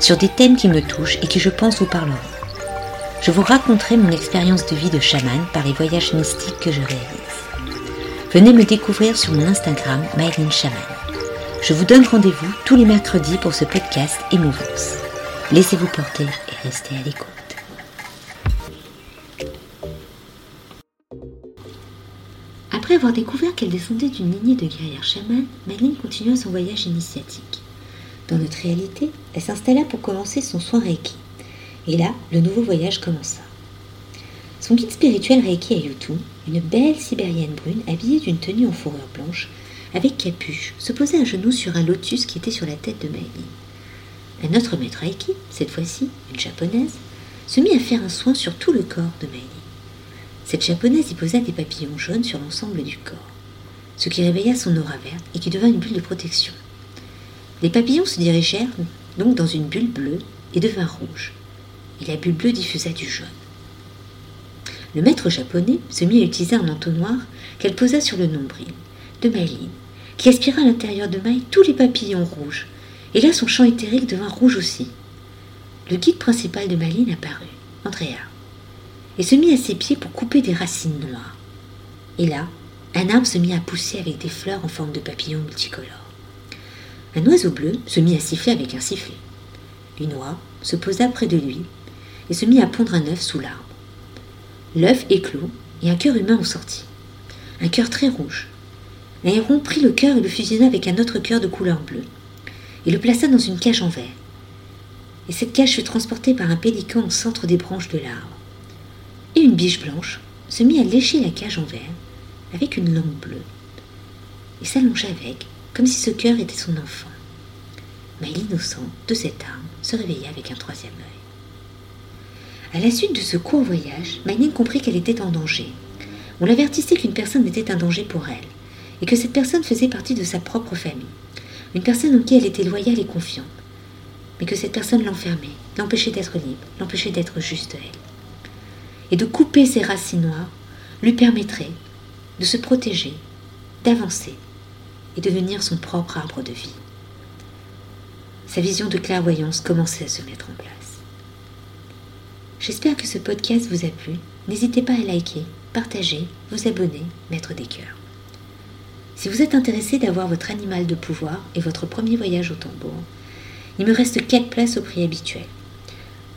sur des thèmes qui me touchent et qui je pense vous parleront. Je vous raconterai mon expérience de vie de chaman par les voyages mystiques que je réalise. Venez me découvrir sur mon Instagram, Myline Chaman. Je vous donne rendez-vous tous les mercredis pour ce podcast Émouvance. Laissez-vous porter et restez à l'écoute. Après avoir découvert qu'elle descendait d'une lignée de guerrières chamanes, Myline continua son voyage initiatique. Dans notre réalité, elle s'installa pour commencer son soin Reiki. Et là, le nouveau voyage commença. Son guide spirituel Reiki Ayutu, une belle sibérienne brune habillée d'une tenue en fourrure blanche, avec capuche, se posait à genoux sur un lotus qui était sur la tête de Maïli. Un autre maître Reiki, cette fois-ci une japonaise, se mit à faire un soin sur tout le corps de Maïli. Cette japonaise y posa des papillons jaunes sur l'ensemble du corps, ce qui réveilla son aura verte et qui devint une bulle de protection. Les papillons se dirigèrent donc dans une bulle bleue et devinrent rouges, et la bulle bleue diffusa du jaune. Le maître japonais se mit à utiliser un entonnoir qu'elle posa sur le nombril de Maïline, qui aspira à l'intérieur de Maï tous les papillons rouges, et là son champ éthérique devint rouge aussi. Le guide principal de Maïline apparut, Andrea, et se mit à ses pieds pour couper des racines noires. Et là, un arbre se mit à pousser avec des fleurs en forme de papillons multicolores. Un oiseau bleu se mit à siffler avec un sifflet. Une oie se posa près de lui et se mit à pondre un œuf sous l'arbre. L'œuf éclos et un cœur humain en sortit. Un cœur très rouge. Un héron prit le cœur et le fusionna avec un autre cœur de couleur bleue et le plaça dans une cage en verre. Et cette cage fut transportée par un pélican au centre des branches de l'arbre. Et une biche blanche se mit à lécher la cage en verre avec une langue bleue et s'allongea avec comme si ce cœur était son enfant. Mais l'innocent de cette âme se réveilla avec un troisième œil. À la suite de ce court voyage, Maïline comprit qu'elle était en danger. On l'avertissait qu'une personne était un danger pour elle, et que cette personne faisait partie de sa propre famille, une personne en qui elle était loyale et confiante, mais que cette personne l'enfermait, l'empêchait d'être libre, l'empêchait d'être juste elle. Et de couper ses racines noires lui permettrait de se protéger, d'avancer et devenir son propre arbre de vie. Sa vision de clairvoyance commençait à se mettre en place. J'espère que ce podcast vous a plu. N'hésitez pas à liker, partager, vous abonner, mettre des cœurs. Si vous êtes intéressé d'avoir votre animal de pouvoir et votre premier voyage au tambour, il me reste 4 places au prix habituel.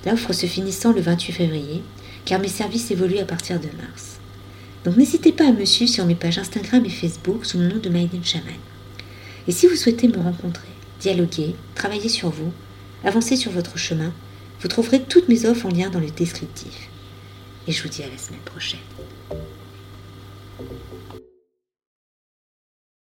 L'offre se finissant le 28 février, car mes services évoluent à partir de mars. Donc n'hésitez pas à me suivre sur mes pages Instagram et Facebook sous le nom de Maïden Shaman. Et si vous souhaitez me rencontrer, dialoguer, travailler sur vous, avancer sur votre chemin, vous trouverez toutes mes offres en lien dans le descriptif. Et je vous dis à la semaine prochaine.